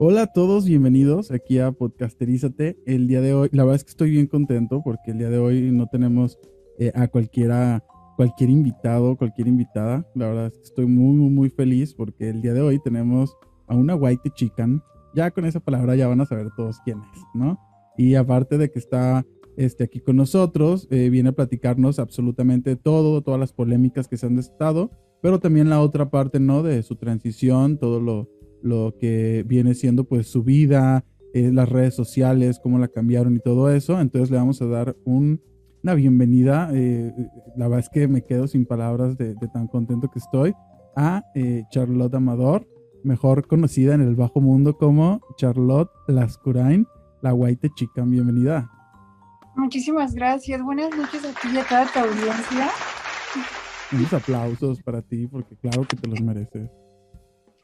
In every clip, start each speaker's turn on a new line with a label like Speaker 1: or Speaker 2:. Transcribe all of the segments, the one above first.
Speaker 1: Hola a todos, bienvenidos aquí a Podcasterízate. El día de hoy, la verdad es que estoy bien contento porque el día de hoy no tenemos eh, a cualquiera, cualquier invitado, cualquier invitada. La verdad es que estoy muy, muy, muy feliz porque el día de hoy tenemos a una white chican. Ya con esa palabra ya van a saber todos quién es, ¿no? Y aparte de que está este, aquí con nosotros, eh, viene a platicarnos absolutamente todo, todas las polémicas que se han estado, pero también la otra parte, ¿no? De su transición, todo lo lo que viene siendo pues su vida, eh, las redes sociales, cómo la cambiaron y todo eso. Entonces le vamos a dar una bienvenida, eh, la verdad es que me quedo sin palabras de, tan contento que estoy, a eh, Charlotte Amador, mejor conocida en el bajo mundo como Charlotte Lascurain, la White Chica. Bienvenida.
Speaker 2: Muchísimas gracias. Buenas noches a ti y a toda tu audiencia.
Speaker 1: Unos aplausos para ti, porque claro que te los mereces.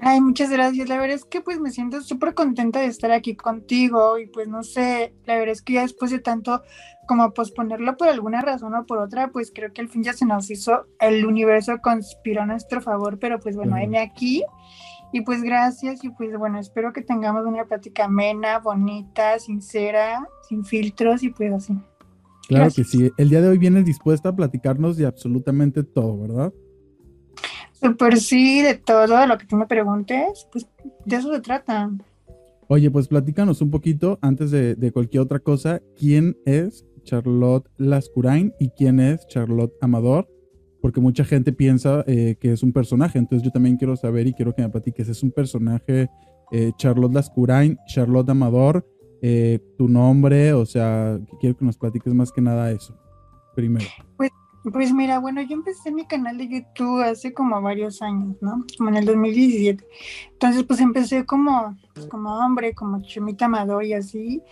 Speaker 2: Ay, muchas gracias. La verdad es que pues me siento súper contenta de estar aquí contigo y pues no sé, la verdad es que ya después de tanto como posponerlo por alguna razón o por otra, pues creo que al fin ya se nos hizo, el universo conspiró a nuestro favor, pero pues bueno, uh aquí y pues gracias y pues bueno, espero que tengamos una plática amena, bonita, sincera, sin filtros y pues así.
Speaker 1: Claro que sí, el día de hoy vienes dispuesta a platicarnos de absolutamente todo, ¿verdad?
Speaker 2: Super sí, de todo lo que tú me preguntes, pues de eso se trata.
Speaker 1: Oye, pues platícanos un poquito, antes de, cualquier otra cosa, ¿quién es Charlotte Lascurain y quién es Charlotte Amador? Porque mucha gente piensa eh, que es un personaje, entonces yo también quiero saber y quiero que me platiques, ¿es un personaje eh, Charlotte Lascurain, Charlotte Amador, eh, tu nombre? O sea, quiero que nos platiques más que nada eso, primero.
Speaker 2: Pues pues mira, bueno, yo empecé mi canal de YouTube hace como varios años, ¿no? Como en el 2017. Entonces, pues empecé como, pues, como hombre, como Chemita Amador y así.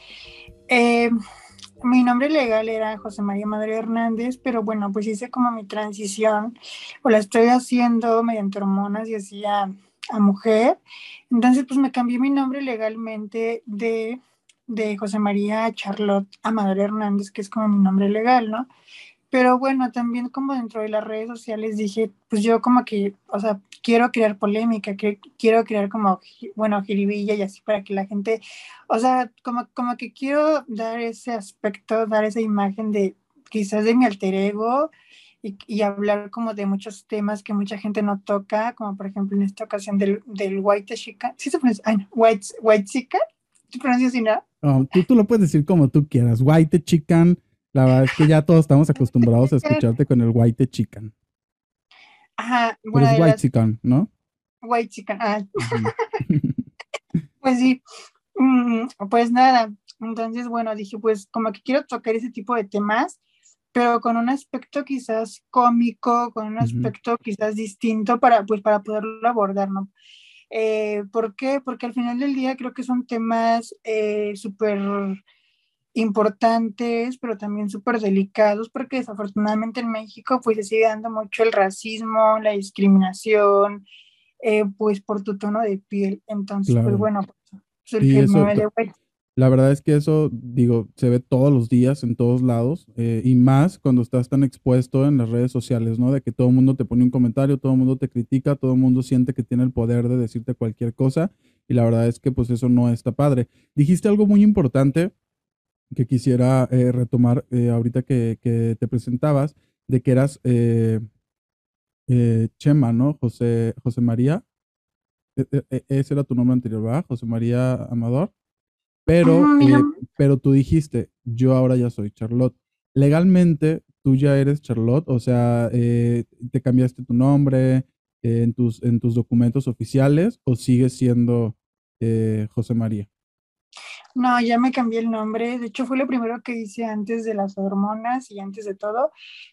Speaker 2: Eh, mi nombre legal era José María Madre Hernández, pero bueno, pues hice como mi transición, o la estoy haciendo mediante hormonas y así a, a mujer. Entonces, pues me cambié mi nombre legalmente de, de José María Charlotte Amador Hernández, que es como mi nombre legal, ¿no? Pero bueno, también como dentro de las redes sociales dije, pues yo como que, o sea, quiero crear polémica, que, quiero crear como, bueno, jiribilla y así para que la gente, o sea, como, como que quiero dar ese aspecto, dar esa imagen de quizás de mi alter ego y, y hablar como de muchos temas que mucha gente no toca, como por ejemplo en esta ocasión del, del white chica, ¿sí se pronuncia? Ay, no, white, white chica, ¿se pronuncia así, no?
Speaker 1: Oh, tú, tú lo puedes decir como tú quieras, white chican la verdad es que ya todos estamos acostumbrados a escucharte con el white chicken.
Speaker 2: Ajá,
Speaker 1: bueno. es white chicken, ¿no?
Speaker 2: White chicken, ah. pues sí. Mm, pues nada, entonces, bueno, dije, pues como que quiero tocar ese tipo de temas, pero con un aspecto quizás cómico, con un aspecto quizás distinto para, pues, para poderlo abordar, ¿no? Eh, ¿Por qué? Porque al final del día creo que son temas eh, súper importantes, pero también súper delicados, porque desafortunadamente en México pues se sigue dando mucho el racismo, la discriminación, eh, pues por tu tono de piel. Entonces, pues bueno, pues,
Speaker 1: La verdad es que eso, digo, se ve todos los días, en todos lados, eh, y más cuando estás tan expuesto en las redes sociales, ¿no? De que todo el mundo te pone un comentario, todo el mundo te critica, todo el mundo siente que tiene el poder de decirte cualquier cosa, y la verdad es que pues eso no está padre. Dijiste algo muy importante que quisiera eh, retomar eh, ahorita que, te presentabas, de que eras eh, Chema, ¿no? José, José María. E, e, e, ese era tu nombre anterior, ¿verdad? José María Amador. Pero, pero tú dijiste, yo ahora ya soy Charlotte. Legalmente, tú ya eres Charlotte, o sea, te cambiaste tu nombre en, tus, en tus documentos oficiales o sigues siendo José María.
Speaker 2: No, ya me cambié el nombre. De hecho, fue lo primero que hice antes de las hormonas y antes de todo,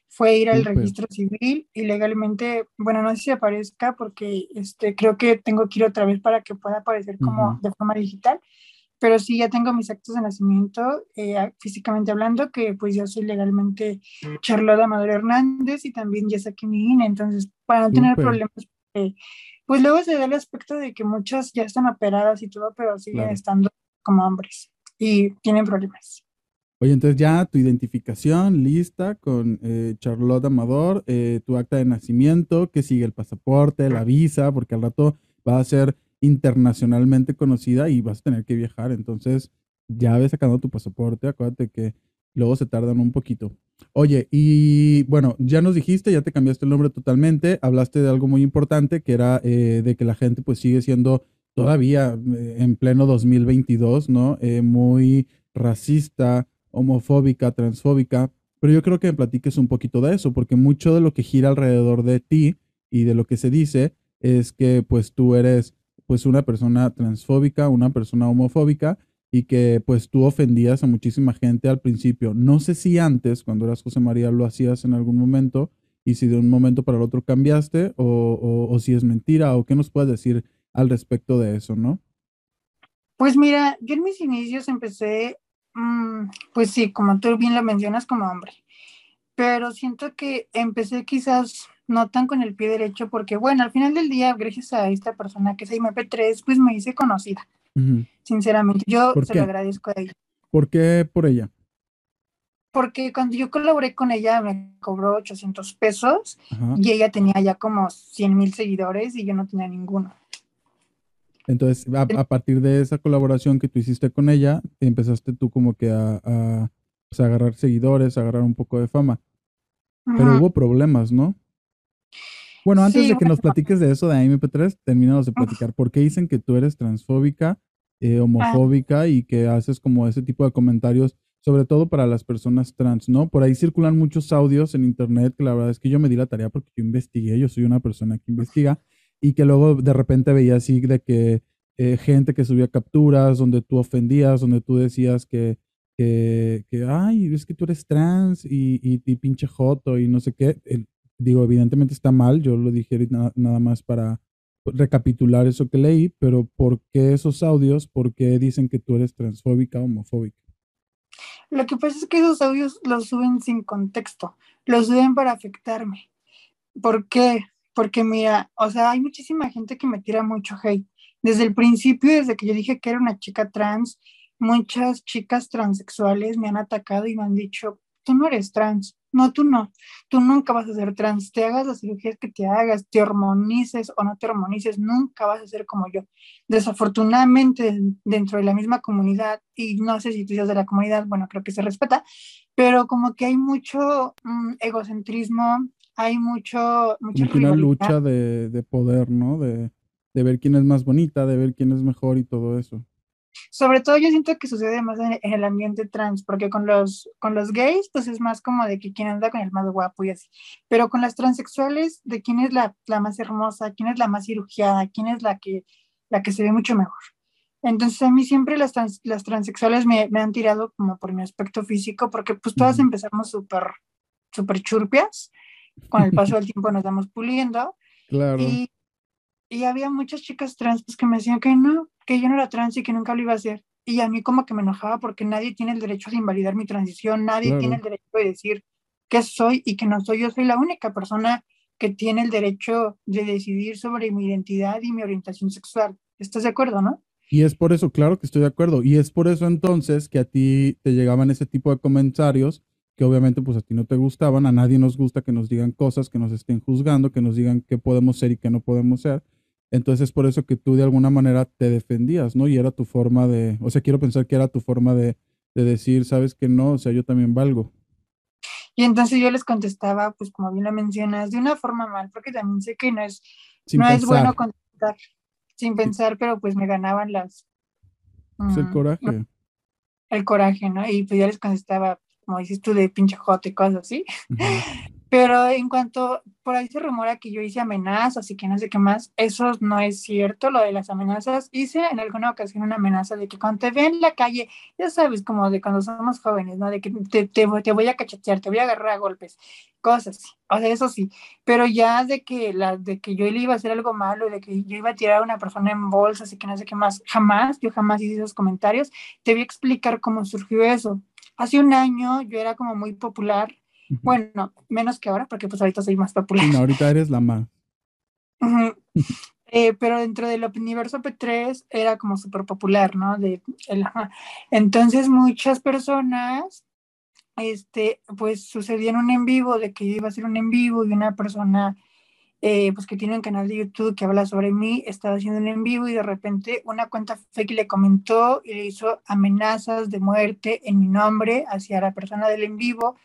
Speaker 2: fue ir al registro civil y legalmente, bueno, no sé si aparezca porque este, creo que tengo que ir otra vez para que pueda aparecer como de forma digital, pero sí ya tengo mis actos de nacimiento, eh, físicamente hablando, que pues yo soy legalmente Charlotte Amador Hernández y también ya saqué mi INE, entonces para no tener problemas, pues luego se da el aspecto de que muchas ya están operadas y todo, pero siguen estando como hombres y tienen problemas.
Speaker 1: Oye, entonces ya tu identificación lista con eh, Charlotte Amador, eh, tu acta de nacimiento, que sigue el pasaporte, la visa, porque al rato va a ser internacionalmente conocida y vas a tener que viajar. Entonces, ya ves sacando tu pasaporte, acuérdate que luego se tardan un poquito. Oye, y bueno, ya nos dijiste, ya te cambiaste el nombre totalmente, hablaste de algo muy importante, que era eh, de que la gente pues sigue siendo todavía eh, en pleno 2022, ¿no? Eh, muy racista, homofóbica, transfóbica, pero yo creo que me platiques un poquito de eso, porque mucho de lo que gira alrededor de ti y de lo que se dice es que pues tú eres pues una persona transfóbica, una persona homofóbica y que pues tú ofendías a muchísima gente al principio. No sé si antes, cuando eras José María, lo hacías en algún momento y si de un momento para el otro cambiaste o, o, si es mentira o qué nos puedes decir al respecto de eso, ¿no?
Speaker 2: Pues mira, yo en mis inicios empecé, mm, pues sí, como tú bien lo mencionas, como hombre, pero siento que empecé quizás no tan con el pie derecho porque, bueno, al final del día, gracias a esta persona que es MP3, pues me hice conocida Sinceramente, yo se lo agradezco a ella.
Speaker 1: ¿Por qué por ella?
Speaker 2: Porque cuando yo colaboré con ella me cobró 800 pesos y ella tenía ya como 100 mil seguidores y yo no tenía ninguno.
Speaker 1: Entonces, a, partir de esa colaboración que tú hiciste con ella, empezaste tú como que a, pues, agarrar seguidores, a agarrar un poco de fama. Pero hubo problemas, ¿no? Bueno, antes de que nos platiques de eso de MP3, terminamos de platicar. ¿Por qué dicen que tú eres transfóbica eh, ah. homofóbica y que haces como ese tipo de comentarios, sobre todo para las personas trans, ¿no? Por ahí circulan muchos audios en internet que la verdad es que yo me di la tarea porque yo investigué, yo soy una persona que investiga y que luego de repente veía así de que eh, gente que subía capturas donde tú ofendías, donde tú decías que, que, que ay, es que tú eres trans y, y, pinche joto y no sé qué. digo, evidentemente está mal, yo lo dije nada más para recapitular eso que leí, pero ¿por qué esos audios? ¿Por qué dicen que tú eres transfóbica, homofóbica?
Speaker 2: Lo que pasa es que esos audios los suben sin contexto, los suben para afectarme. ¿Por qué? Porque mira, o sea, hay muchísima gente que me tira mucho hate. Desde el principio, desde que yo dije que era una chica trans, muchas chicas transexuales me han atacado y me han dicho, tú no eres trans, no, tú no, tú nunca vas a ser trans, te hagas las cirugías que te hagas, te hormonices o no te hormonices, nunca vas a ser como yo. Desafortunadamente, dentro de la misma comunidad, y no sé si tú seas de la comunidad, bueno, creo que se respeta, pero como que hay mucho mm, egocentrismo, hay mucho...
Speaker 1: Mucha una lucha de, de poder, ¿no? De, de ver quién es más bonita, de ver quién es mejor y todo eso.
Speaker 2: Sobre todo yo siento que sucede más en, el ambiente trans, porque con los, con los gays, pues es más como de que quién anda con el más guapo y así. Pero con las transexuales, de quién es la, la más hermosa, quién es la más cirugiada, quién es la que, la que se ve mucho mejor. Entonces a mí siempre las, las transexuales me, me, han tirado como por mi aspecto físico, porque pues todas empezamos súper, súper churpias, con el paso del tiempo nos vamos puliendo.
Speaker 1: Claro.
Speaker 2: Y, y había muchas chicas trans pues, que me decían que no, que yo no era trans y que nunca lo iba a hacer. Y a mí como que me enojaba porque nadie tiene el derecho de invalidar mi transición, nadie tiene el derecho de decir qué soy y que no soy. Yo soy la única persona que tiene el derecho de decidir sobre mi identidad y mi orientación sexual. ¿Estás de acuerdo, no?
Speaker 1: Y es por eso, claro que estoy de acuerdo. Y es por eso entonces que a ti te llegaban ese tipo de comentarios que obviamente pues a ti no te gustaban, a nadie nos gusta que nos digan cosas, que nos estén juzgando, que nos digan qué podemos ser y qué no podemos ser. Entonces es por eso que tú de alguna manera te defendías, ¿no? Y era tu forma de, o sea, quiero pensar que era tu forma de, de decir, sabes que no, o sea, yo también valgo.
Speaker 2: Y entonces yo les contestaba, pues como bien lo mencionas, de una forma mal, porque también sé que no es, no es bueno contestar sin pensar, pero pues me ganaban las...
Speaker 1: Pues el mm, coraje.
Speaker 2: El coraje, ¿no? Y pues yo les contestaba, como dices tú, de pinche jote y cosas así. Pero en cuanto, por ahí se rumora que yo hice amenazas y que no sé qué más, eso no es cierto, lo de las amenazas. Hice en alguna ocasión una amenaza de que cuando te vean en la calle, ya sabes, como de cuando somos jóvenes, ¿no? De que te, te, voy a cachetear, te voy a agarrar a golpes, cosas así. O sea, eso sí. Pero ya de que, la, de que yo le iba a hacer algo malo, de que yo iba a tirar a una persona en bolsas y que no sé qué más, jamás, yo jamás hice esos comentarios. Te voy a explicar cómo surgió eso. Hace un año yo era como muy popular bueno, menos que ahora, porque pues ahorita soy más popular.
Speaker 1: No, ahorita eres la más.
Speaker 2: Eh, pero dentro del universo P3 era como súper popular, ¿no? De, entonces muchas personas, este, pues sucedieron un en vivo, de que iba a ser un en vivo y una persona eh, pues que tiene un canal de YouTube que habla sobre mí, estaba haciendo un en vivo y de repente una cuenta fake le comentó y le hizo amenazas de muerte en mi nombre hacia la persona del en vivo.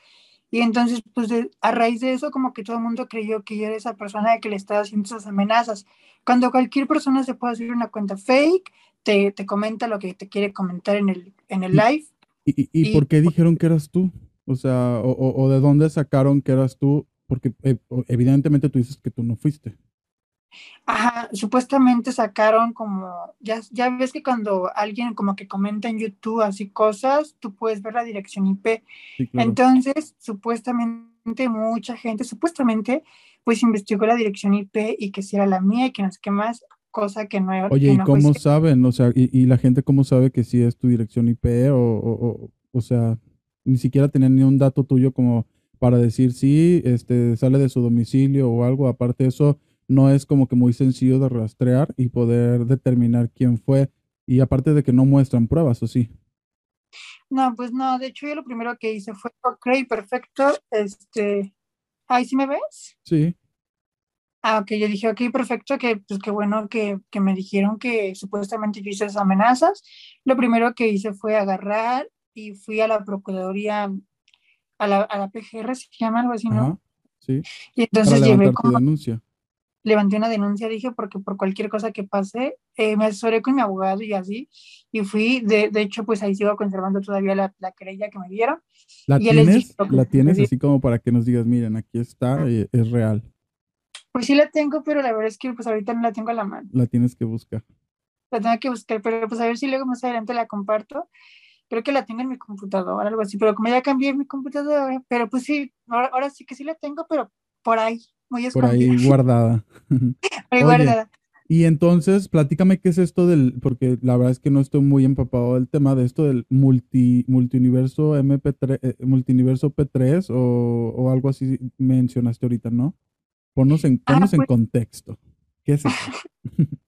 Speaker 2: Y entonces, pues a raíz de eso, como que todo el mundo creyó que yo era esa persona que le estaba haciendo esas amenazas. Cuando cualquier persona se puede hacer una cuenta fake, te, te comenta lo que te quiere comentar en el, en el live.
Speaker 1: ¿Y, y, por qué dijeron que eras tú? O sea, o, o, de dónde sacaron que eras tú porque eh, evidentemente tú dices que tú no fuiste.
Speaker 2: Ajá, supuestamente sacaron como, ya, ya ves que cuando alguien como que comenta en YouTube así cosas, tú puedes ver la dirección IP. Entonces, supuestamente mucha gente, supuestamente, pues investigó la dirección IP y que si era la mía y que no sé qué más, cosa que no
Speaker 1: Oye, ¿y cómo saben? O sea, y, la gente cómo sabe que sí es tu dirección IP o, o, o sea, ni siquiera tenían ni un dato tuyo como para decir si este, sale de su domicilio o algo. Aparte de eso, no es como que muy sencillo de rastrear y poder determinar quién fue. Y aparte de que no muestran pruebas, ¿o sí?
Speaker 2: No, pues no, de hecho yo lo primero que hice fue, ok, perfecto, este, ¿ahí sí me ves?
Speaker 1: Sí.
Speaker 2: Ah, ok, yo dije, ok, perfecto, que pues qué bueno que, que me dijeron que supuestamente yo hice esas amenazas. Lo primero que hice fue agarrar y fui a la Procuraduría a la, a la PGR, se llama algo así, ¿no?
Speaker 1: sí.
Speaker 2: Y entonces llevé como...
Speaker 1: denuncia.
Speaker 2: Levanté una denuncia, dije, porque por cualquier cosa que pase, eh, me asesoré con mi abogado y así, y fui, de, de hecho, pues ahí sigo conservando todavía la, la querella que me dieron.
Speaker 1: ¿La tienes? ¿La tienes así como para que nos digas, miren, aquí está, y es real?
Speaker 2: Pues sí la tengo, pero la verdad es que pues ahorita no la tengo a la mano.
Speaker 1: La tienes que buscar.
Speaker 2: La tengo que buscar, pero pues a ver si luego más adelante la comparto creo que la tengo en mi computadora, algo así, pero como ya cambié mi computadora, pero pues sí, ahora, sí que sí la tengo, pero por ahí, muy
Speaker 1: escondida. Por ahí guardada.
Speaker 2: por ahí guardada.
Speaker 1: Y entonces, platícame qué es esto del, porque la verdad es que no estoy muy empapado del tema de esto del multi, multiuniverso MP3, eh, multiuniverso P3 o, o, algo así mencionaste ahorita, ¿no? Ponnos en, ah, en pues contexto. ¿Qué es eso?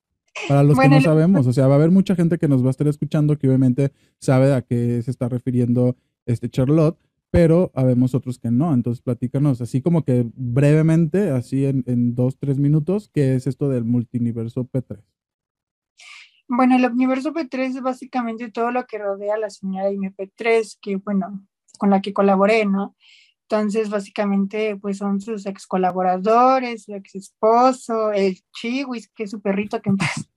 Speaker 1: Para los que no sabemos, o sea, va a haber mucha gente que nos va a estar escuchando que obviamente sabe a qué se está refiriendo este Charlotte, pero habemos otros que no. Entonces, platícanos así como que brevemente, así en, en dos, tres minutos, ¿qué es esto del multiverso P3?
Speaker 2: Bueno, el universo P3 es básicamente todo lo que rodea a la señora MP3, que bueno, con la que colaboré, ¿no? Entonces, básicamente, pues son sus ex colaboradores, su ex esposo, el Chiwis, que es su perrito que en paz,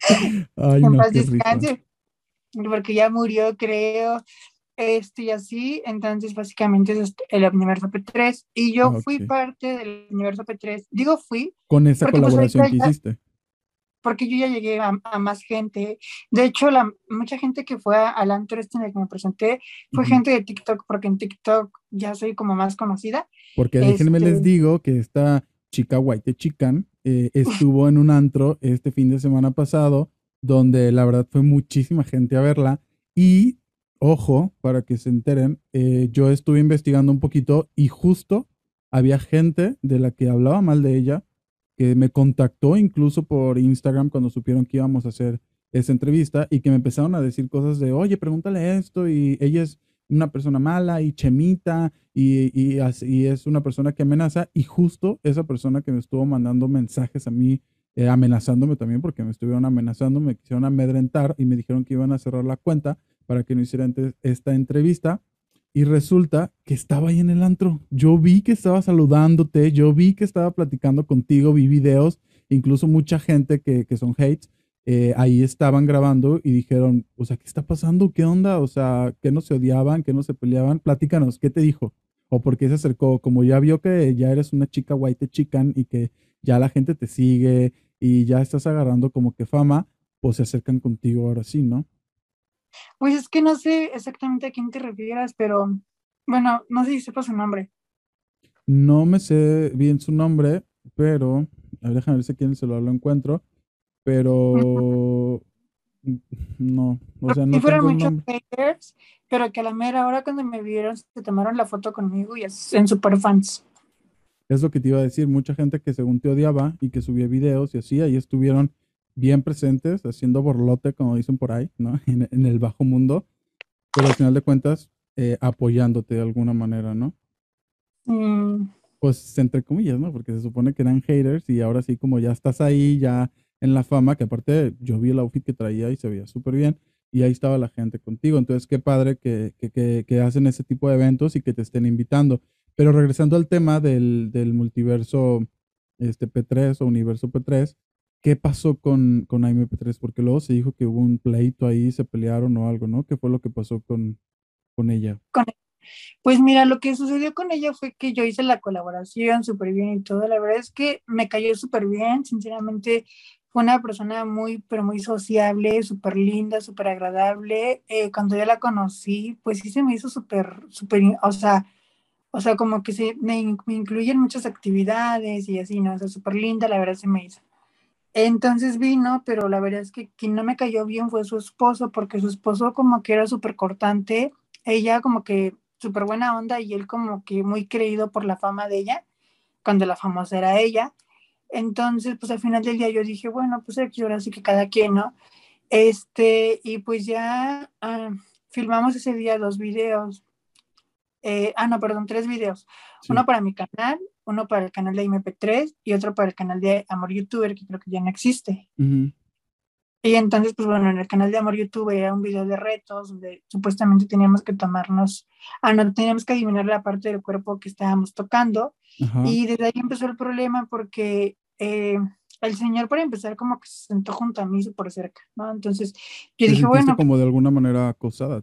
Speaker 2: en paz descanse, porque ya murió, creo, este y así. Entonces, básicamente es el universo P3. Y yo fui parte del universo P3. Digo fui.
Speaker 1: Con esa pues, colaboración que hiciste
Speaker 2: porque yo ya llegué a, más gente. De hecho, la, mucha gente que fue al antro este en el que me presenté fue gente de TikTok, porque en TikTok ya soy como más conocida.
Speaker 1: Porque déjenme les este digo que esta chica White Chican eh, estuvo en un antro este fin de semana pasado, donde la verdad fue muchísima gente a verla. Y, ojo, para que se enteren, eh, yo estuve investigando un poquito y justo había gente de la que hablaba mal de ella que me contactó incluso por Instagram cuando supieron que íbamos a hacer esa entrevista y que me empezaron a decir cosas de, oye, pregúntale esto y ella es una persona mala y chemita y, y, es una persona que amenaza y justo esa persona que me estuvo mandando mensajes a mí, eh, amenazándome también porque me estuvieron amenazando, me quisieron amedrentar y me dijeron que iban a cerrar la cuenta para que no hiciera esta entrevista y resulta que estaba ahí en el antro. Yo vi que estaba saludándote, yo vi que estaba platicando contigo, vi videos, incluso mucha gente que, que son hates, eh, ahí estaban grabando y dijeron, o sea, ¿qué está pasando? ¿Qué onda? O sea, ¿qué no se odiaban? ¿Qué no se peleaban? Platícanos, ¿qué te dijo? ¿O por qué se acercó? Como ya vio que ya eres una chica white chican y que ya la gente te sigue y ya estás agarrando como que fama, pues se acercan contigo ahora sí, ¿no?
Speaker 2: Pues es que no sé exactamente a quién te refieras, pero bueno, no sé si sepa su nombre.
Speaker 1: No me sé bien su nombre, pero a ver, déjame ver si quién se lo encuentro, pero no, o sea, no
Speaker 2: fueron muchos haters, pero que a la mera hora cuando me vieron se tomaron la foto conmigo y en super fans.
Speaker 1: Es lo que te iba a decir, mucha gente que según te odiaba y que subía videos y así, ahí estuvieron bien presentes, haciendo borlote, como dicen por ahí, ¿no? En, el bajo mundo, pero al final de cuentas, eh, apoyándote de alguna manera, ¿no?
Speaker 2: Mm,
Speaker 1: pues entre comillas, ¿no? Porque se supone que eran haters y ahora sí como ya estás ahí, ya en la fama, que aparte yo vi el outfit que traía y se veía súper bien y ahí estaba la gente contigo. Entonces, qué padre que, que, que, hacen ese tipo de eventos y que te estén invitando. Pero regresando al tema del, del multiverso este P3 o universo P3, ¿qué pasó con, con AMP3? Porque luego se dijo que hubo un pleito ahí, se pelearon o algo, ¿no? ¿Qué fue lo que pasó con, con ella?
Speaker 2: Pues mira, lo que sucedió con ella fue que yo hice la colaboración súper bien y todo. La verdad es que me cayó súper bien. Sinceramente, fue una persona muy, pero muy sociable, súper linda, súper agradable. Eh, cuando yo la conocí, pues sí se me hizo súper, súper, o sea, o sea, como que se, me, me incluyen muchas actividades y así, ¿no? O sea, súper linda, la verdad se me hizo. Entonces vino, pero la verdad es que quien no me cayó bien fue su esposo, porque su esposo como que era súper cortante, ella como que súper buena onda y él como que muy creído por la fama de ella, cuando la famosa era ella. Entonces, pues al final del día yo dije, bueno, pues aquí ahora sí que cada quien, ¿no? Este, y pues ya ah, filmamos ese día dos videos. Eh, ah, no, perdón, tres videos. Uno para mi canal, uno para el canal de MP3 y otro para el canal de Amor YouTuber, que creo que ya no existe. Y entonces, pues bueno, en el canal de Amor YouTube era un video de retos donde supuestamente teníamos que tomarnos, ah, no, teníamos que adivinar la parte del cuerpo que estábamos tocando. Y desde ahí empezó el problema porque eh, el señor, para empezar, como que se sentó junto a mí por cerca, ¿no? Entonces, yo dije, bueno.
Speaker 1: como de alguna manera acosada.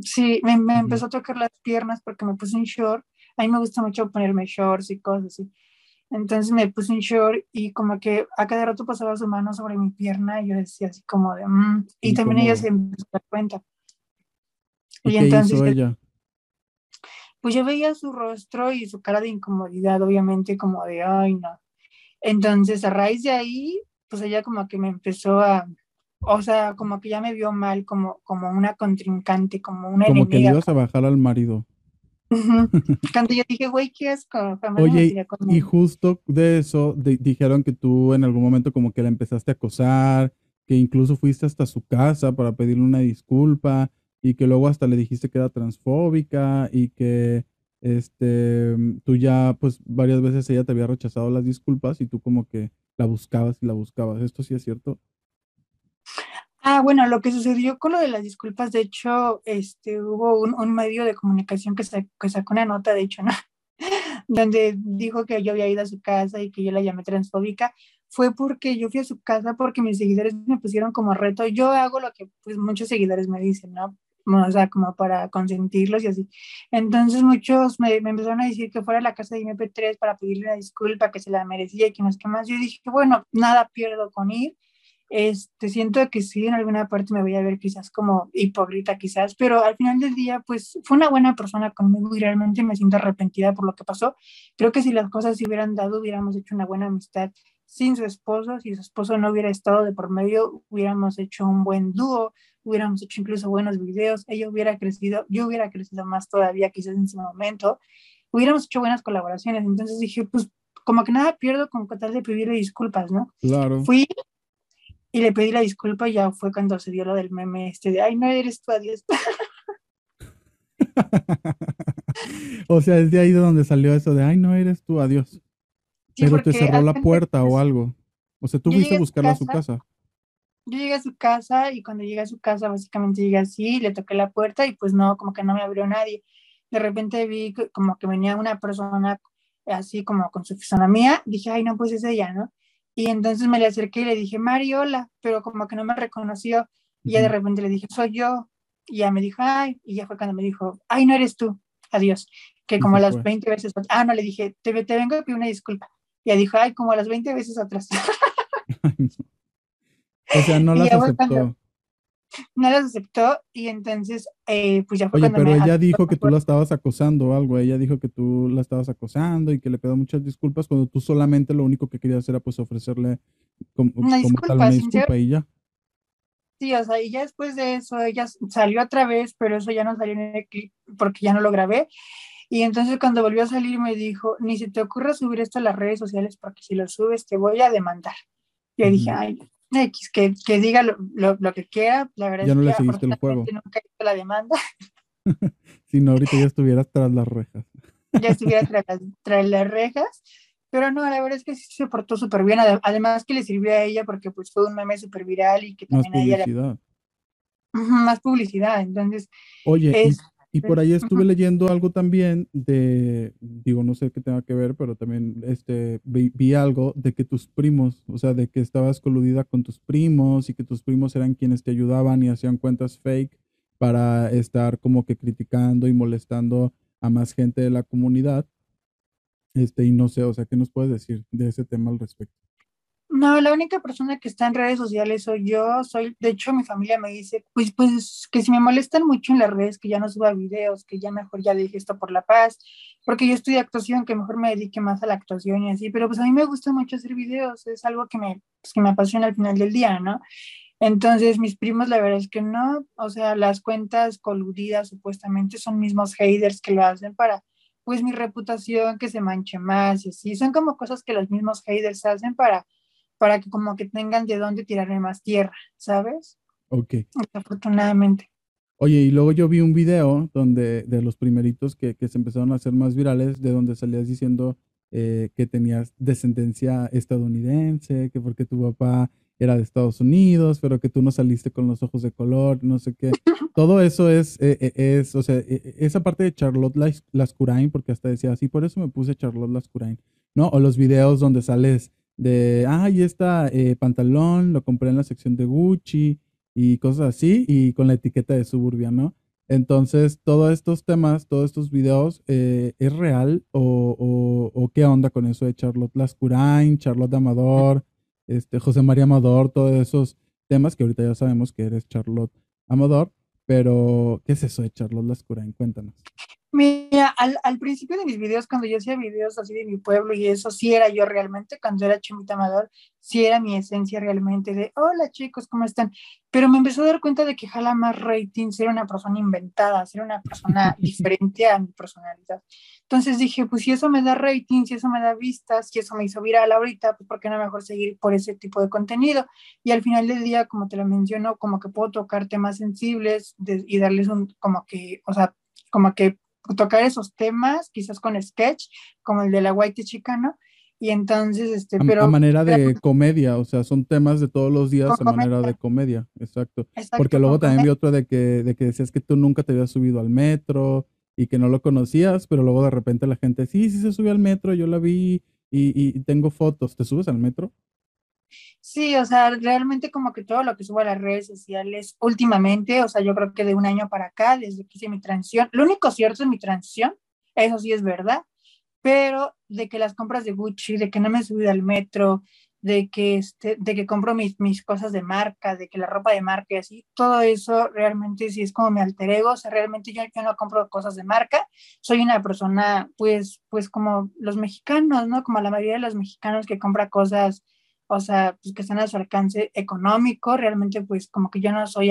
Speaker 2: Sí, me, empezó a tocar las piernas porque me puse un short. A mí me gusta mucho ponerme shorts y cosas así. Entonces me puse un short y como que a cada rato pasaba su mano sobre mi pierna y yo decía así como de... Mm", y también ella se empezó a dar cuenta.
Speaker 1: Y, entonces... ella?
Speaker 2: Pues yo veía su rostro y su cara de incomodidad, obviamente, como de, ay, no. Entonces, a raíz de ahí, pues ella como que me empezó a, o sea, como que ya me vio mal, como, como una contrincante, como una
Speaker 1: como que le ibas a bajar al marido.
Speaker 2: Cuando yo dije, güey, qué asco.
Speaker 1: Oye, y justo de eso dijeron que tú en algún momento como que la empezaste a acosar, que incluso fuiste hasta su casa para pedirle una disculpa y que luego hasta le dijiste que era transfóbica y que este tú ya pues varias veces ella te había rechazado las disculpas y tú como que la buscabas y la buscabas. ¿Esto sí es cierto?
Speaker 2: Ah, bueno, lo que sucedió con lo de las disculpas, de hecho, este, hubo un, medio de comunicación que, sacó una nota, de hecho, ¿no? donde dijo que yo había ido a su casa y que yo la llamé transfóbica, fue porque yo fui a su casa porque mis seguidores me pusieron como reto. Yo hago lo que pues muchos seguidores me dicen, ¿no? O sea, como para consentirlos y así. Entonces muchos me, me empezaron a decir que fuera a la casa de MP3 para pedirle una disculpa, que se la merecía y que no es que más. Yo dije, bueno, nada pierdo con ir este, siento que sí, en alguna parte me voy a ver quizás como hipócrita quizás, pero al final del día, pues fue una buena persona conmigo y realmente me siento arrepentida por lo que pasó. Creo que si las cosas se hubieran dado, hubiéramos hecho una buena amistad sin su esposo, si su esposo no hubiera estado de por medio, hubiéramos hecho un buen dúo, hubiéramos hecho incluso buenos videos, ella hubiera crecido, yo hubiera crecido más todavía quizás en ese momento, hubiéramos hecho buenas colaboraciones, entonces dije, pues como que nada pierdo con tratar de pedirle disculpas, ¿no?
Speaker 1: Claro.
Speaker 2: Fui, y le pedí la disculpa y ya fue cuando se dio lo del meme este de, ay, no eres tú, adiós.
Speaker 1: o sea, es de ahí de donde salió eso de, ay, no eres tú, adiós. Pero te cerró la puerta o algo. O sea, tú fuiste a buscarla a su casa.
Speaker 2: Yo llegué a su casa y cuando llegué a su casa básicamente llegué así, le toqué la puerta y pues no, como que no me abrió nadie. De repente vi como que venía una persona así como con su fisonomía, dije, ay, no, pues es ella, ¿no? Y entonces me le acerqué y le dije, Mariola, pero como que no me reconoció. Y ya de repente le dije, soy yo. Y ya me dijo, ay, y ya fue cuando me dijo, ay, no eres tú, adiós. Que como a las 20 veces, ah, no, le dije, te, te vengo a pedir una disculpa. Y ya dijo, ay, como a las 20 veces atrás.
Speaker 1: o sea, no las aceptó
Speaker 2: no las aceptó y entonces eh, pues ya fue
Speaker 1: Oye, pero ella dijo que tú la estabas acosando o algo, ella dijo que tú la estabas acosando y que le pidió muchas disculpas cuando tú solamente lo único que querías era pues ofrecerle como, una, disculpa, y ya.
Speaker 2: Sí, o sea, y ya después de eso ella salió otra vez, pero eso ya no salió en el clip porque ya no lo grabé. Y entonces cuando volvió a salir me dijo, ni se te ocurra subir esto a las redes sociales porque si lo subes te voy a demandar. Y yo dije, ay, X, que, que diga lo, lo, que quiera, la verdad
Speaker 1: ya no
Speaker 2: le
Speaker 1: seguiste el juego.
Speaker 2: nunca hizo la demanda.
Speaker 1: si no, ahorita ya estuvieras tras las rejas.
Speaker 2: ya estuviera tras las, rejas. Pero no, la verdad es que sí se portó súper bien. Además que le sirvió a ella porque pues fue un meme súper viral y que también a ella... Le... Más publicidad. Entonces...
Speaker 1: Oye, y por ahí estuve leyendo algo también de, digo, no sé qué tenga que ver, pero también este, vi, algo de que tus primos, o sea, de que estabas coludida con tus primos y que tus primos eran quienes te ayudaban y hacían cuentas fake para estar como que criticando y molestando a más gente de la comunidad. Este, y no sé, o sea, ¿qué nos puedes decir de ese tema al respecto?
Speaker 2: No, la única persona que está en redes sociales soy yo. Soy, de hecho, mi familia me dice, pues, pues, que si me molestan mucho en las redes, que ya no suba videos, que ya mejor ya deje esto por la paz, porque yo estudio actuación, que mejor me dedique más a la actuación y así. Pero pues a mí me gusta mucho hacer videos, es algo que me, pues, que me apasiona al final del día, ¿no? Entonces, mis primos, la verdad es que no, o sea, las cuentas coludidas supuestamente son mismos haters que lo hacen para, pues, mi reputación que se manche más y así. Son como cosas que los mismos haters hacen para para que como que tengan de dónde tirarme más tierra, ¿sabes?
Speaker 1: Ok.
Speaker 2: Afortunadamente.
Speaker 1: Oye, y luego yo vi un video donde de los primeritos que, se empezaron a hacer más virales, de donde salías diciendo eh, que tenías descendencia estadounidense, que porque tu papá era de Estados Unidos, pero que tú no saliste con los ojos de color, no sé qué. Todo eso es, eh, eh, es o sea, esa parte de Charlotte Lascurain, porque hasta decía así, por eso me puse Charlotte Lascurain, ¿no? O los videos donde sales de, ah, y está eh, pantalón, lo compré en la sección de Gucci y cosas así, y con la etiqueta de Suburbia, ¿no? Entonces, todos estos temas, todos estos videos, eh, ¿es real o, o, qué onda con eso de Charlotte Lascurain, Charlotte Amador, este, José María Amador, todos esos temas que ahorita ya sabemos que eres Charlotte Amador, pero ¿qué es eso de Charlotte Lascurain? Cuéntanos.
Speaker 2: Mira, al, al, principio de mis videos, cuando yo hacía videos así de mi pueblo y eso, sí era yo realmente, cuando era Chimita Amador, sí era mi esencia realmente de, hola chicos, ¿cómo están? Pero me empezó a dar cuenta de que jala más rating ser una persona inventada, ser una persona diferente a mi personalidad. Entonces dije, pues si eso me da rating, si eso me da vistas, si eso me hizo viral ahorita, pues ¿por qué no mejor seguir por ese tipo de contenido? Y al final del día, como te lo menciono, como que puedo tocar temas sensibles y darles un, como que, o sea, como que tocar esos temas, quizás con sketch, como el de la White Chicano, y entonces, este, pero...
Speaker 1: A manera de comedia, o sea, son temas de todos los días a manera de comedia, exacto. Porque luego también vi otro de que, de que decías que tú nunca te habías subido al metro y que no lo conocías, pero luego de repente la gente, sí, sí se subió al metro, yo la vi y, y tengo fotos. ¿Te subes al metro?
Speaker 2: Sí, o sea, realmente como que todo lo que subo a las redes sociales últimamente, o sea, yo creo que de un año para acá, desde que hice mi transición, lo único cierto es mi transición, eso sí es verdad, pero de que las compras de Gucci, de que no me he subido al metro, de que, este, de que compro mis, mis cosas de marca, de que la ropa de marca y así, todo eso realmente sí es como mi alter ego, o sea, realmente yo, yo no compro cosas de marca, soy una persona, pues, pues como los mexicanos, ¿no? Como la mayoría de los mexicanos que compra cosas o sea, pues que están a su alcance económico, realmente pues como que yo no soy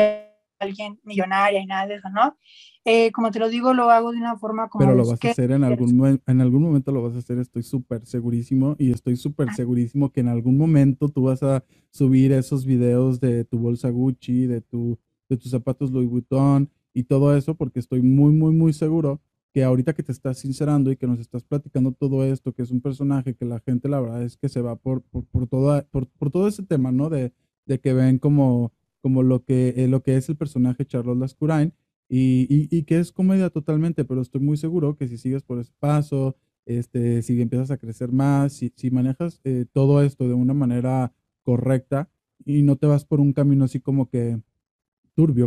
Speaker 2: alguien millonaria y nada de eso, ¿no? Eh, como te lo digo, lo hago de una forma como...
Speaker 1: Pero lo vas a hacer en algún, en algún momento, lo vas a hacer, estoy súper segurísimo y estoy súper ah. segurísimo que en algún momento tú vas a subir esos videos de tu bolsa Gucci, de, tu, de tus zapatos Louis Vuitton y todo eso, porque estoy muy, muy, muy seguro que ahorita que te estás sincerando y que nos estás platicando todo esto, que es un personaje que la gente la verdad es que se va por, por, por, por, todo ese tema, ¿no? De, de que ven como, como lo, que, eh, lo que es el personaje Charlotte Lascurain y, y, que es comedia totalmente, pero estoy muy seguro que si sigues por ese paso, este, si empiezas a crecer más, si, si manejas eh, todo esto de una manera correcta y no te vas por un camino así como que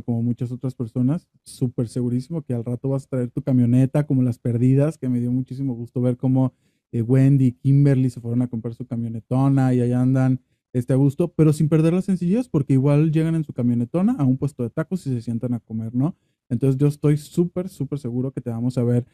Speaker 1: como muchas otras personas, súper segurísimo que al rato vas a traer tu camioneta como las perdidas, que me dio muchísimo gusto ver cómo eh, Wendy y Kimberly se fueron a comprar su camionetona y allá andan este, a gusto, pero sin perder la sencillez, porque igual llegan en su camionetona a un puesto de tacos y se sientan a comer, ¿no? Entonces yo estoy súper, súper seguro que te vamos a ver,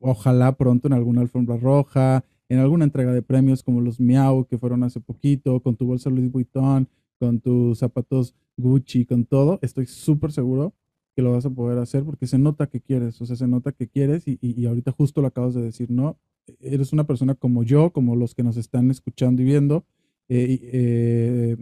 Speaker 1: ojalá pronto en alguna alfombra roja, en alguna entrega de premios como los Miau que fueron hace poquito, con tu bolsa Louis Vuitton, con tus zapatos Gucci, con todo, estoy súper seguro que lo vas a poder hacer porque se nota que quieres, o sea, se nota que quieres y, ahorita justo lo acabas de decir, ¿no? Eres una persona como yo, como los que nos están escuchando y viendo, eh, eh,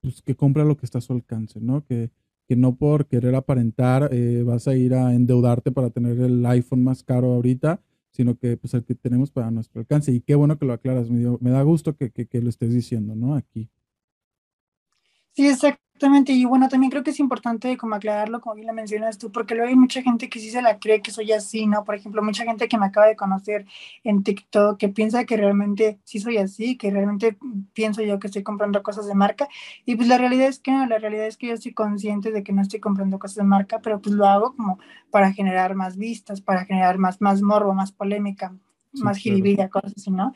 Speaker 1: pues que compra lo que está a su alcance, ¿no? Que, que no por querer aparentar eh, vas a ir a endeudarte para tener el iPhone más caro ahorita, sino que pues el que tenemos para nuestro alcance. Y qué bueno que lo aclaras, me, me da gusto que, que, que, lo estés diciendo, ¿no? Aquí.
Speaker 2: Sí, exactamente. Y bueno, también creo que es importante como aclararlo, como bien lo mencionas tú, porque luego hay mucha gente que sí se la cree que soy así, ¿no? Por ejemplo, mucha gente que me acaba de conocer en TikTok que piensa que realmente sí soy así, que realmente pienso yo que estoy comprando cosas de marca. Y pues la realidad es que no, la realidad es que yo estoy consciente de que no estoy comprando cosas de marca, pero pues lo hago como para generar más vistas, para generar más, más morbo, más polémica más jiribilla, cosas así, ¿no?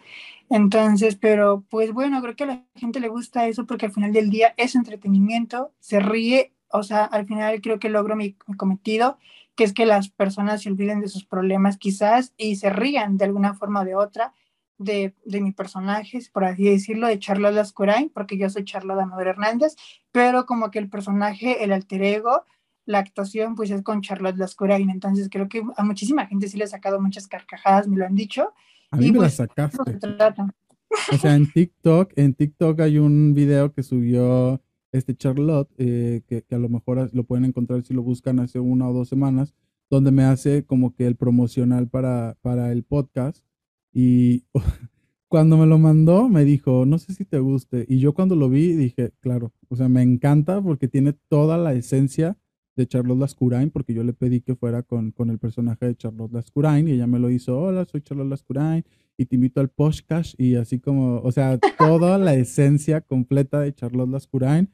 Speaker 2: Entonces, pero pues bueno, creo que a la gente le gusta eso porque al final del día es entretenimiento, se ríe, o sea, al final creo que logro mi, cometido, que es que las personas se olviden de sus problemas quizás y se rían de alguna forma o de otra de, de mi personaje, por así decirlo, de Charlotte Lascurain, porque yo soy Charlotte Amador Hernández, pero como que el personaje, el alter ego, la actuación pues es con Charlotte Lascurain, entonces creo que a muchísima gente sí le ha sacado muchas carcajadas, me lo han dicho.
Speaker 1: A mí me pues, las sacaste. O sea, en TikTok, en TikTok hay un video que subió este Charlotte, eh, que, a lo mejor lo pueden encontrar si lo buscan hace una o dos semanas, donde me hace como que el promocional para, para el podcast. Y cuando me lo mandó, me dijo, no sé si te guste. Y yo cuando lo vi dije, claro, o sea, me encanta porque tiene toda la esencia de Charlotte Lascurain, porque yo le pedí que fuera con, con el personaje de Charlotte Lascurain y ella me lo hizo, hola, soy Charlotte Lascurain y te invito al podcast y así como, o sea, toda la esencia completa de Charlotte Lascurain.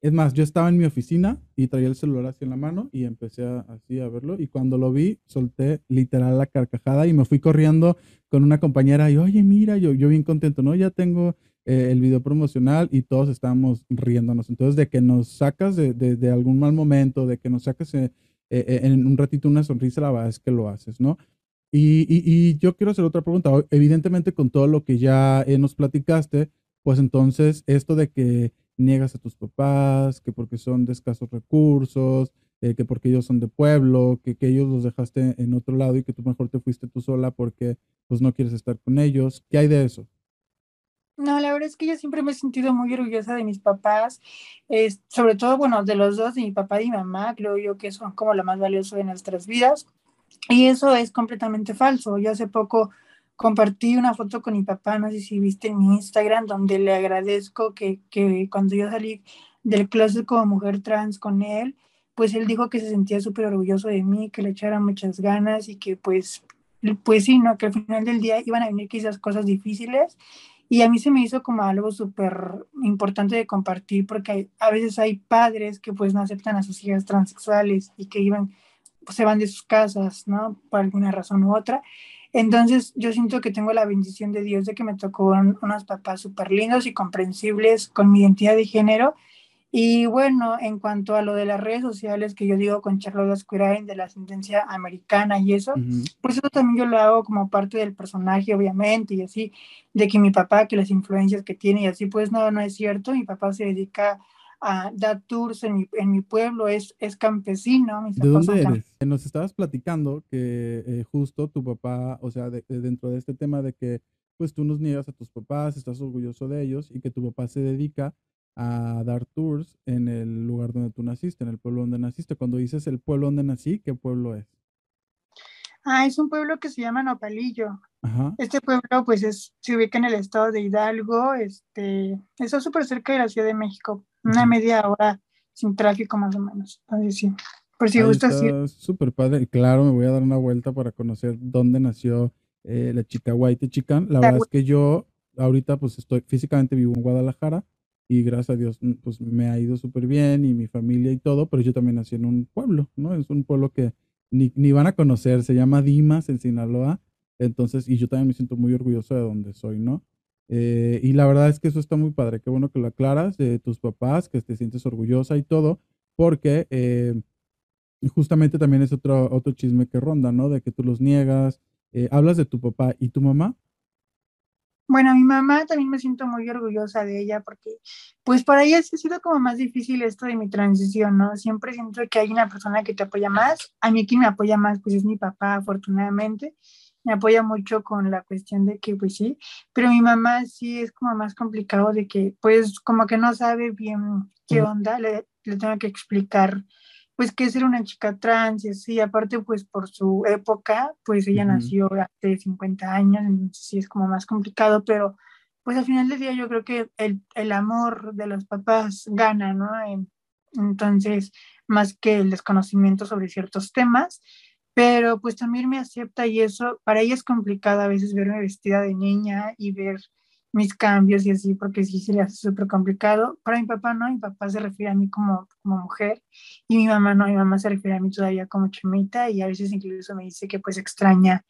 Speaker 1: Es más, yo estaba en mi oficina y traía el celular así en la mano y empecé así a verlo y cuando lo vi solté literal la carcajada y me fui corriendo con una compañera y oye, mira, yo, yo bien contento, ¿no? Ya tengo eh, el video promocional y todos estábamos riéndonos. Entonces, de que nos sacas de, de, algún mal momento, de que nos sacas eh, eh, en un ratito una sonrisa, la verdad es que lo haces, ¿no? Y, y, yo quiero hacer otra pregunta. Evidentemente, con todo lo que ya nos platicaste, pues entonces esto de que niegas a tus papás, que porque son de escasos recursos, que porque ellos son de pueblo, que, que, ellos los dejaste en otro lado y que tú mejor te fuiste tú sola porque pues no quieres estar con ellos. ¿Qué hay de eso?
Speaker 2: No, la verdad es que yo siempre me he sentido muy orgullosa de mis papás, es, sobre todo, bueno, de los dos, de mi papá y mi mamá, creo yo que son como lo más valioso de nuestras vidas. Y eso es completamente falso. Yo hace poco compartí una foto con mi papá, no sé si viste en mi Instagram, donde le agradezco que, que cuando yo salí del closet como mujer trans con él, pues él dijo que se sentía súper orgulloso de mí, que le echara muchas ganas y que pues, pues sí, ¿no? Que al final del día iban a venir quizás cosas difíciles y a mí se me hizo como algo súper importante de compartir porque a veces hay padres que pues no aceptan a sus hijas transexuales y que iban, pues, se van de sus casas, ¿no? Por alguna razón u otra. Entonces yo siento que tengo la bendición de Dios de que me tocó unos papás súper lindos y comprensibles con mi identidad de género y bueno, en cuanto a lo de las redes sociales que yo digo con Charlotte Asquerain de la sentencia americana y eso, pues eso también yo lo hago como parte del personaje, obviamente, y así, de que mi papá, que las influencias que tiene y así, pues no, no es cierto, mi papá se dedica a dar tours en mi, en mi pueblo, es, es campesino.
Speaker 1: ¿De dónde eres? Nos estabas platicando que eh, justo tu papá, o sea, dentro de este tema de que pues tú nos niegas a tus papás, estás orgulloso de ellos y que tu papá se dedica a dar tours en el lugar donde tú naciste, en el pueblo donde naciste. Cuando dices el pueblo donde nací, ¿qué pueblo es?
Speaker 2: Ah, es un pueblo que se llama Nopalillo. Este pueblo, pues, es, se ubica en el estado de Hidalgo, este, está súper cerca de la Ciudad de México, una media hora sin tráfico más o menos. sí, por si gustas ir.
Speaker 1: Súper padre, claro, me voy a dar una vuelta para conocer dónde nació eh, la chica White Chican. La verdad es que yo ahorita, pues, estoy, físicamente vivo en Guadalajara, y gracias a Dios, mm, pues me ha ido súper bien y mi familia y todo, pero yo también nací en un pueblo, ¿no? Es un pueblo que ni, ni, van a conocer, se llama Dimas en Sinaloa, entonces, y yo también me siento muy orgulloso de donde soy, ¿no? Eh, y la verdad es que eso está muy padre, qué bueno que lo aclaras de tus papás, que te sientes orgullosa y todo, porque eh, justamente también es otro, otro chisme que ronda, ¿no? De que tú los niegas, eh, hablas de tu papá y tu mamá,
Speaker 2: bueno, mi mamá también me siento muy orgullosa de ella porque, pues para ella sí ha sido como más difícil esto de mi transición, ¿no? Siempre siento que hay una persona que te apoya más. A mí quien me apoya más, pues es mi papá, afortunadamente. Me apoya mucho con la cuestión de que, pues sí, pero mi mamá sí es como más complicado de que, pues como que no sabe bien qué onda, le, le tengo que explicar pues que ser una chica trans y así, aparte pues por su época, pues ella nació hace 50 años, entonces sí es como más complicado, pero pues al final del día yo creo que el, el amor de los papás gana, ¿no? Entonces, más que el desconocimiento sobre ciertos temas, pero pues también me acepta y eso, para ella es complicado a veces verme vestida de niña y ver mis cambios y así, porque sí se le hace súper complicado. Para mi papá no, mi papá se refiere a mí como, como mujer y mi mamá no, mi mamá se refiere a mí todavía como chumita y a veces incluso me dice que pues extraña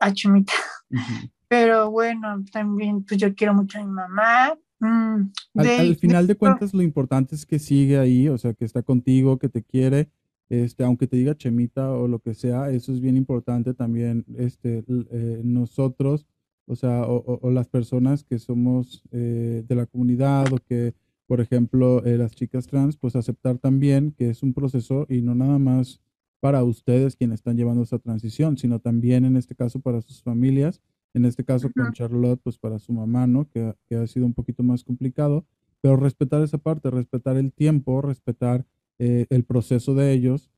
Speaker 2: a chumita. Pero bueno, también pues yo quiero mucho a mi mamá. Mm,
Speaker 1: al, final de, cuentas lo importante es que sigue ahí, o sea, que está contigo, que te quiere. Este, aunque te diga Chemita o lo que sea, eso es bien importante también. Este, eh, nosotros o sea, o, las personas que somos eh, de la comunidad o que, por ejemplo, eh, las chicas trans, pues aceptar también que es un proceso y no nada más para ustedes quienes están llevando esa transición, sino también en este caso para sus familias, en este caso con Charlotte, pues para su mamá, ¿no? Que, que, ha sido un poquito más complicado, pero respetar esa parte, respetar el tiempo, respetar eh, el proceso de ellos,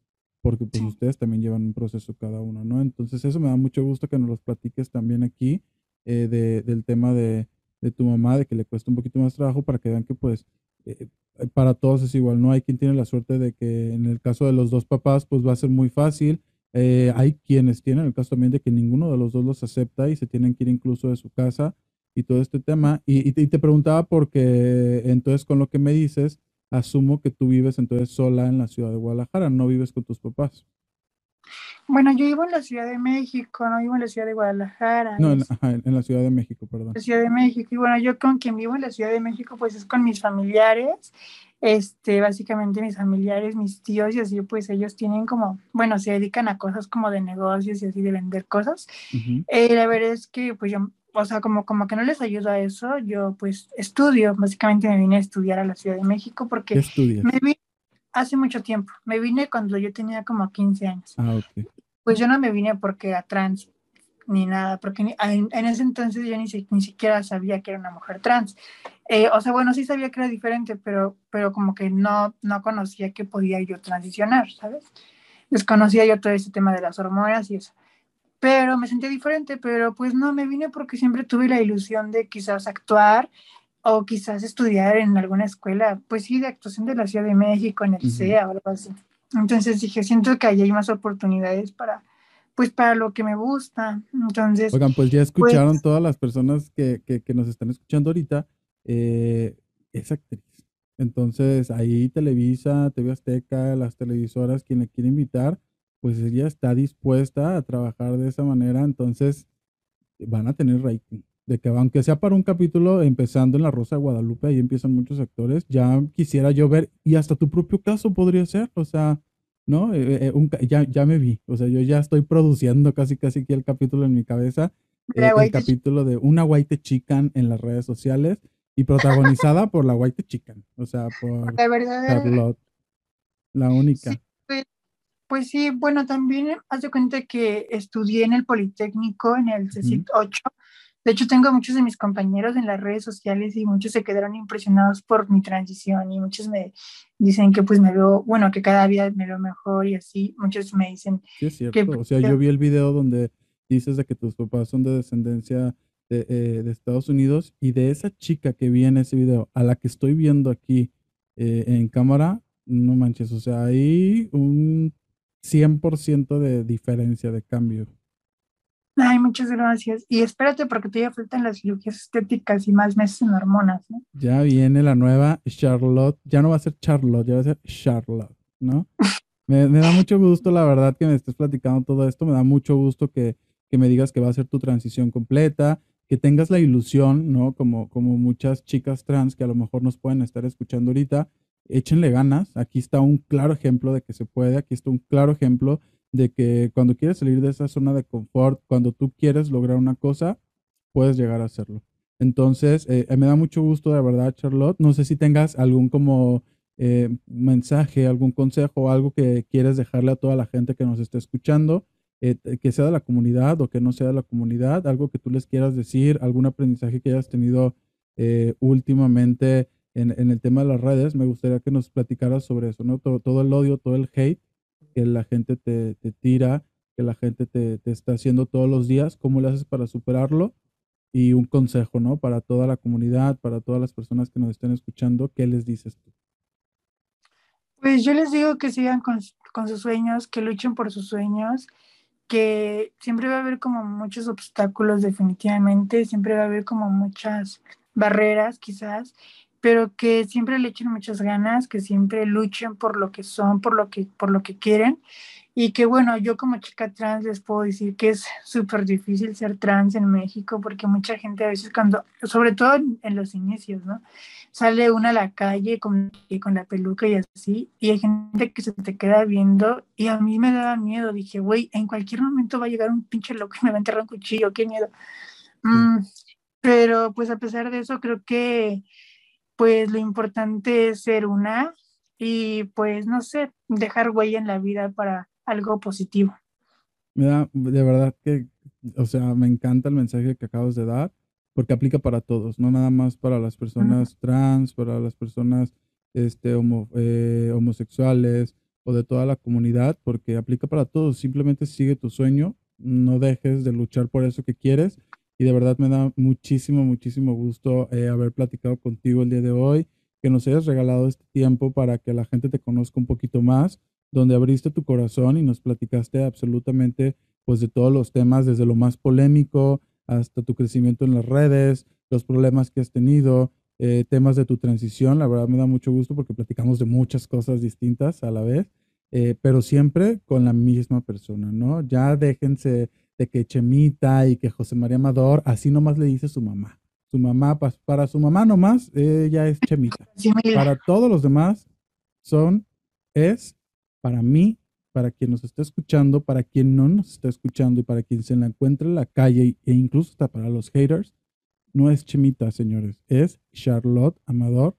Speaker 1: porque pues ustedes también llevan un proceso cada uno, ¿no? Entonces eso me da mucho gusto que nos los platiques también aquí eh, de, del tema de, de, tu mamá, de que le cuesta un poquito más trabajo para que vean que pues eh, para todos es igual, ¿no? Hay quien tiene la suerte de que en el caso de los dos papás pues va a ser muy fácil. Eh, hay quienes tienen el caso también de que ninguno de los dos los acepta y se tienen que ir incluso de su casa y todo este tema. Y, y, te preguntaba porque entonces con lo que me dices, asumo que tú vives entonces sola en la ciudad de Guadalajara, no vives con tus papás.
Speaker 2: Bueno, yo vivo en la Ciudad de México, no vivo en la Ciudad de Guadalajara.
Speaker 1: No, en, la Ciudad de México, perdón.
Speaker 2: La Ciudad de México. Y bueno, yo con quien vivo en la Ciudad de México, pues es con mis familiares. Este, básicamente mis familiares, mis tíos y así, pues ellos tienen como, bueno, se dedican a cosas como de negocios y así de vender cosas. Eh, la verdad es que, pues yo, o sea, como, como que no les ayuda a eso, yo pues estudio, básicamente me vine a estudiar a la Ciudad de México porque me vine hace mucho tiempo. Me vine cuando yo tenía como 15 años.
Speaker 1: Ah, ok.
Speaker 2: Pues yo no me vine porque era trans ni nada, porque en, ese entonces yo ni, ni, siquiera sabía que era una mujer trans. Eh, o sea, bueno, sí sabía que era diferente, pero, pero como que no, no conocía que podía yo transicionar, ¿sabes? Desconocía yo todo ese tema de las hormonas y eso. Pero me sentía diferente, pero pues no, me vine porque siempre tuve la ilusión de quizás actuar o quizás estudiar en alguna escuela, pues sí, de actuación de la Ciudad de México, en el CEA o algo así. Entonces dije, siento que ahí hay más oportunidades para, pues para lo que me gusta. Entonces...
Speaker 1: Oigan, pues ya escucharon pues todas las personas que, que, que, nos están escuchando ahorita, eh, es actriz. Entonces ahí Televisa, TV Azteca, las televisoras, quien le quiere invitar, pues ella está dispuesta a trabajar de esa manera, entonces van a tener rating de que aunque sea para un capítulo empezando en La Rosa de Guadalupe, ahí empiezan muchos actores, ya quisiera yo ver, y hasta tu propio caso podría ser, o sea, ¿no? Eh, eh, ya, ya me vi, o sea, yo ya estoy produciendo casi casi aquí el capítulo en mi cabeza, eh, el capítulo de una White Chican en las redes sociales y protagonizada por la White Chican, o sea, por Charlotte, la única.
Speaker 2: Pues, pues, sí, bueno, también hace cuenta que estudié en el Politécnico en el CECIT 8 de hecho, tengo muchos de mis compañeros en las redes sociales y muchos se quedaron impresionados por mi transición y muchos me dicen que pues me veo, bueno, que cada día me veo mejor y así. Muchos me dicen...
Speaker 1: Sí, es cierto. o sea, yo vi el video donde dices de que tus papás son de descendencia de, eh, de, Estados Unidos y de esa chica que vi en ese video a la que estoy viendo aquí eh, en cámara, no manches, o sea, hay un 100% de diferencia, de cambio.
Speaker 2: Ay, muchas gracias. Y espérate porque todavía faltan las cirugías estéticas y más meses en hormonas, ¿no?
Speaker 1: Ya viene la nueva Charlotte. Ya no va a ser Charlotte, ya va a ser Charlotte, ¿no? me, da mucho gusto, la verdad, que me estés platicando todo esto. Me da mucho gusto que, que, me digas que va a ser tu transición completa, que tengas la ilusión, ¿no? Como, como muchas chicas trans que a lo mejor nos pueden estar escuchando ahorita. Échenle ganas. Aquí está un claro ejemplo de que se puede. Aquí está un claro ejemplo de que cuando quieres salir de esa zona de confort, cuando tú quieres lograr una cosa, puedes llegar a hacerlo. Entonces, eh, me da mucho gusto, de verdad, Charlotte. No sé si tengas algún como eh, mensaje, algún consejo, algo que quieres dejarle a toda la gente que nos esté escuchando, eh, que sea de la comunidad o que no sea de la comunidad, algo que tú les quieras decir, algún aprendizaje que hayas tenido últimamente en, el tema de las redes. Me gustaría que nos platicaras sobre eso, ¿no? Todo, todo el odio, todo el hate que la gente te, te tira, que la gente te, te, está haciendo todos los días, ¿cómo le haces para superarlo? Y un consejo, ¿no? Para toda la comunidad, para todas las personas que nos estén escuchando, ¿qué les dices tú?
Speaker 2: Pues yo les digo que sigan con, con sus sueños, que luchen por sus sueños, que siempre va a haber como muchos obstáculos definitivamente, siempre va a haber como muchas barreras quizás, pero que siempre le echen muchas ganas, que siempre luchen por lo que son, por lo que, por lo que quieren. Y que bueno, yo como chica trans les puedo decir que es súper difícil ser trans en México porque mucha gente a veces cuando, sobre todo en, los inicios, ¿no? Sale una a la calle con, con la peluca y así, y hay gente que se te queda viendo y a mí me daba miedo, dije, güey, en cualquier momento va a llegar un pinche loco y me va a enterrar un cuchillo, qué miedo. Mm, pero pues a pesar de eso creo que pues lo importante es ser una y pues no sé, dejar huella en la vida para algo positivo.
Speaker 1: Mira, de verdad que, o sea, me encanta el mensaje que acabas de dar, porque aplica para todos, no nada más para las personas trans, para las personas este, eh, homosexuales o de toda la comunidad, porque aplica para todos. Simplemente sigue tu sueño, no dejes de luchar por eso que quieres y de verdad me da muchísimo, muchísimo gusto eh, haber platicado contigo el día de hoy, que nos hayas regalado este tiempo para que la gente te conozca un poquito más, donde abriste tu corazón y nos platicaste absolutamente pues de todos los temas, desde lo más polémico hasta tu crecimiento en las redes, los problemas que has tenido, eh, temas de tu transición. La verdad me da mucho gusto porque platicamos de muchas cosas distintas a la vez, eh, pero siempre con la misma persona, ¿no? Ya déjense de que Chemita y que José María Amador, así nomás le dice su mamá. Su mamá, para su mamá nomás, ella es Chemita. Para todos los demás, son, es, para mí, para quien nos está escuchando, para quien no nos está escuchando y para quien se la encuentra en la calle e incluso hasta para los haters, no es Chemita, señores, es Charlotte Amador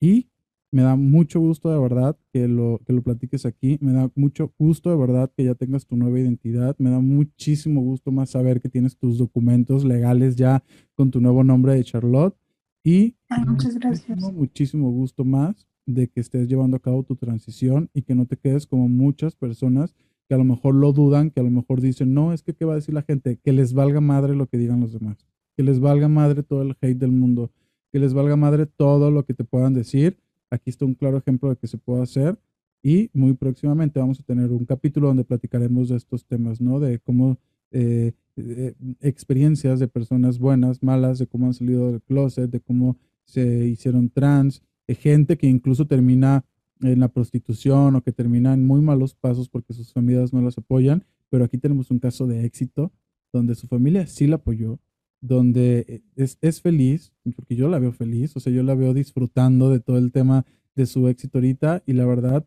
Speaker 1: y me da mucho gusto de verdad que lo, que lo platiques aquí. Me da mucho gusto de verdad que ya tengas tu nueva identidad. Me da muchísimo gusto más saber que tienes tus documentos legales ya con tu nuevo nombre de Charlotte. Y
Speaker 2: muchas gracias.
Speaker 1: Muchísimo, gusto más de que estés llevando a cabo tu transición y que no te quedes como muchas personas que a lo mejor lo dudan, que a lo mejor dicen, no, es que qué va a decir la gente, que les valga madre lo que digan los demás, que les valga madre todo el hate del mundo, que les valga madre todo lo que te puedan decir Aquí está un claro ejemplo de que se puede hacer y muy próximamente vamos a tener un capítulo donde platicaremos de estos temas, ¿no? De cómo eh, eh, experiencias de personas buenas, malas, de cómo han salido del closet, de cómo se hicieron trans, de gente que incluso termina en la prostitución o que termina en muy malos pasos porque sus familias no las apoyan, pero aquí tenemos un caso de éxito donde su familia sí la apoyó, donde eh, es, es, feliz, porque yo la veo feliz, o sea, yo la veo disfrutando de todo el tema de su éxito ahorita y la verdad,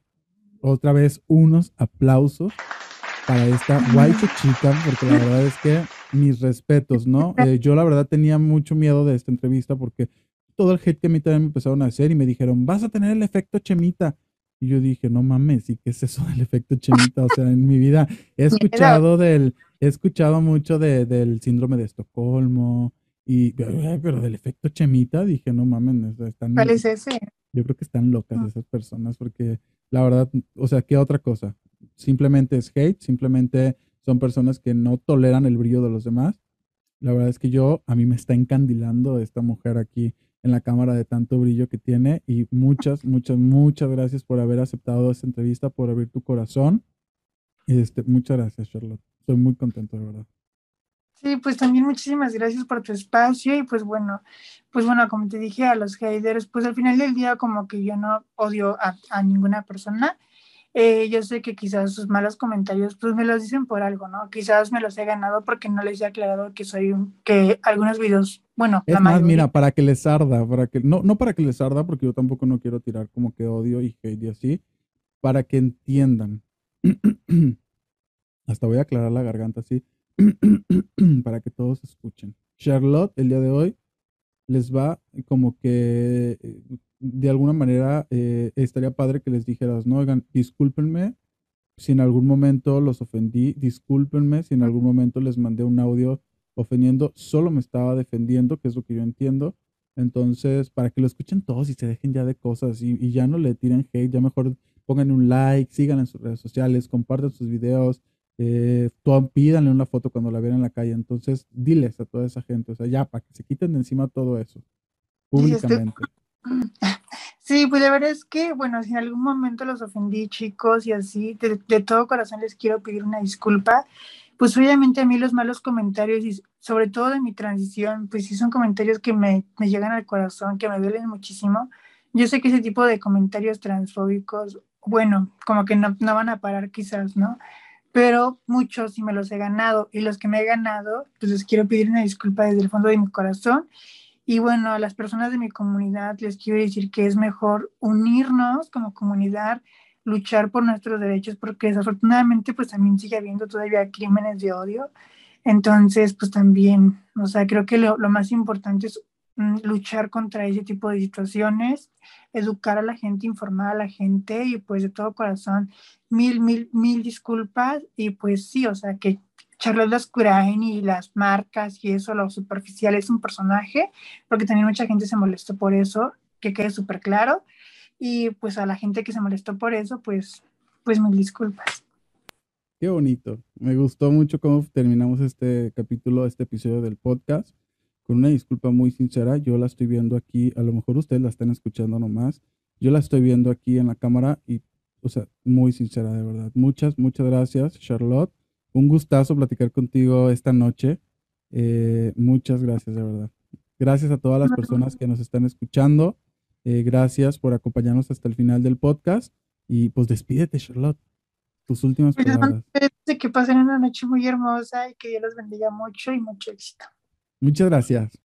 Speaker 1: otra vez unos aplausos para esta guay chica, porque la verdad es que mis respetos, ¿no? Eh, yo la verdad tenía mucho miedo de esta entrevista porque todo el hate que a mí también me empezaron a hacer y me dijeron, vas a tener el efecto chemita. Y yo dije, no mames, ¿y qué es eso del efecto chemita? O sea, en mi vida he escuchado del, he escuchado mucho de, del síndrome de Estocolmo, y, pero del efecto chemita, dije, no mames, están...
Speaker 2: ¿Cuál es ese?
Speaker 1: Yo creo que están locas ah. esas personas, porque la verdad, o sea, ¿qué otra cosa? Simplemente es hate, simplemente son personas que no toleran el brillo de los demás. La verdad es que yo, a mí me está encandilando esta mujer aquí en la cámara de tanto brillo que tiene y muchas, muchas, muchas gracias por haber aceptado esta entrevista, por abrir tu corazón. Este, muchas gracias, Charlotte. Estoy muy contento, de verdad.
Speaker 2: Sí, pues también muchísimas gracias por tu espacio y pues bueno, pues bueno, como te dije a los haters, pues al final del día como que yo no odio a, a ninguna persona, eh, yo sé que quizás sus malos comentarios pues me los dicen por algo, ¿no? Quizás me los he ganado porque no les he aclarado que soy un, que algunos videos, bueno,
Speaker 1: es más, mira, para que les arda, para que, no, no para que les arda, porque yo tampoco no quiero tirar como que odio y hate y así, para que entiendan. Hasta voy a aclarar la garganta así, para que todos escuchen. Charlotte, el día de hoy, les va como que eh, de alguna manera eh, estaría padre que les dijeras, no, oigan, discúlpenme si en algún momento los ofendí, discúlpenme si en algún momento les mandé un audio ofendiendo, solo me estaba defendiendo, que es lo que yo entiendo. Entonces, para que lo escuchen todos y se dejen ya de cosas y, ya no le tiren hate, ya mejor pongan un like, sigan en sus redes sociales, compartan sus videos, eh, pídanle una foto cuando la vean en la calle. Entonces, diles a toda esa gente, o sea, ya, para que se quiten de encima todo eso, públicamente.
Speaker 2: Sí, pues la verdad es que, bueno, si en algún momento los ofendí, chicos, y así, de, de todo corazón les quiero pedir una disculpa. Pues obviamente a mí los malos comentarios y sobre todo de mi transición, pues sí son comentarios que me, me llegan al corazón, que me duelen muchísimo. Yo sé que ese tipo de comentarios transfóbicos, bueno, como que no, no van a parar quizás, ¿no? Pero muchos sí me los he ganado y los que me he ganado, pues les quiero pedir una disculpa desde el fondo de mi corazón. Y bueno, a las personas de mi comunidad les quiero decir que es mejor unirnos como comunidad, luchar por nuestros derechos, porque desafortunadamente pues también sigue habiendo todavía crímenes de odio. Entonces, pues también, o sea, creo que lo, lo más importante es luchar contra ese tipo de situaciones, educar a la gente, informar a la gente y pues de todo corazón, mil, mil, mil disculpas y pues sí, o sea que Charlotte Lascurain y las marcas y eso, lo superficial es un personaje, porque también mucha gente se molestó por eso, que quede súper claro, y pues a la gente que se molestó por eso, pues, pues mil disculpas.
Speaker 1: Qué bonito. Me gustó mucho cómo terminamos este capítulo, este episodio del podcast con una disculpa muy sincera, yo la estoy viendo aquí, a lo mejor ustedes la están escuchando nomás, yo la estoy viendo aquí en la cámara y, o sea, muy sincera, de verdad. Muchas, muchas gracias, Charlotte. Un gustazo platicar contigo esta noche. Eh, muchas gracias, de verdad. Gracias a todas las personas que nos están escuchando. Eh, gracias por acompañarnos hasta el final del podcast. Y pues despídete, Charlotte. Tus últimas pues, palabras.
Speaker 2: Que pasen una noche muy hermosa y que Dios los bendiga mucho y mucho éxito.
Speaker 1: Muchas gracias.